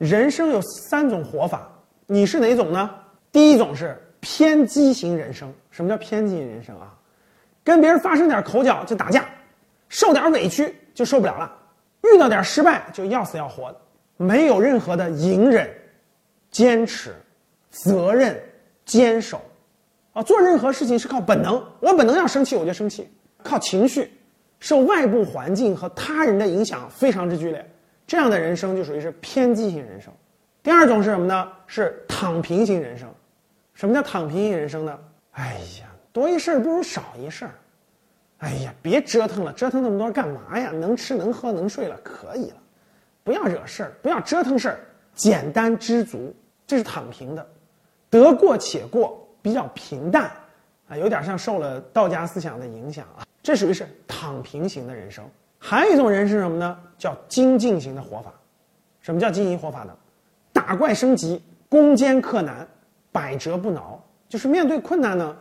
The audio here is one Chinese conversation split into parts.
人生有三种活法，你是哪种呢？第一种是偏激型人生。什么叫偏激型人生啊？跟别人发生点口角就打架，受点委屈就受不了了，遇到点失败就要死要活的，没有任何的隐忍、坚持、责任、坚守，啊，做任何事情是靠本能。我本能要生气我就生气，靠情绪，受外部环境和他人的影响非常之剧烈。这样的人生就属于是偏激型人生。第二种是什么呢？是躺平型人生。什么叫躺平型人生呢？哎呀，多一事不如少一事。哎呀，别折腾了，折腾那么多干嘛呀？能吃能喝能睡了，可以了，不要惹事儿，不要折腾事儿，简单知足，这是躺平的，得过且过，比较平淡，啊，有点像受了道家思想的影响啊，这属于是躺平型的人生。还有一种人是什么呢？叫精进型的活法。什么叫精进活法呢？打怪升级，攻坚克难，百折不挠。就是面对困难呢，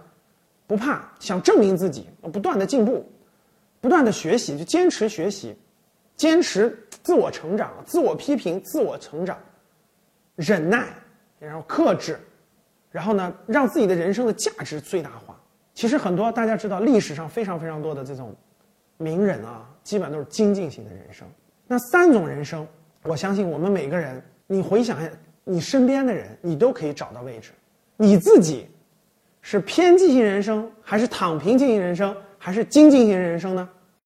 不怕，想证明自己，不断的进步，不断的学习，就坚持学习，坚持自我成长，自我批评，自我成长，忍耐，然后克制，然后呢，让自己的人生的价值最大化。其实很多大家知道，历史上非常非常多的这种名人啊。基本都是精进型的人生。那三种人生，我相信我们每个人，你回想一下，你身边的人，你都可以找到位置。你自己是偏激型人生，还是躺平型人生，还是精进型人生呢？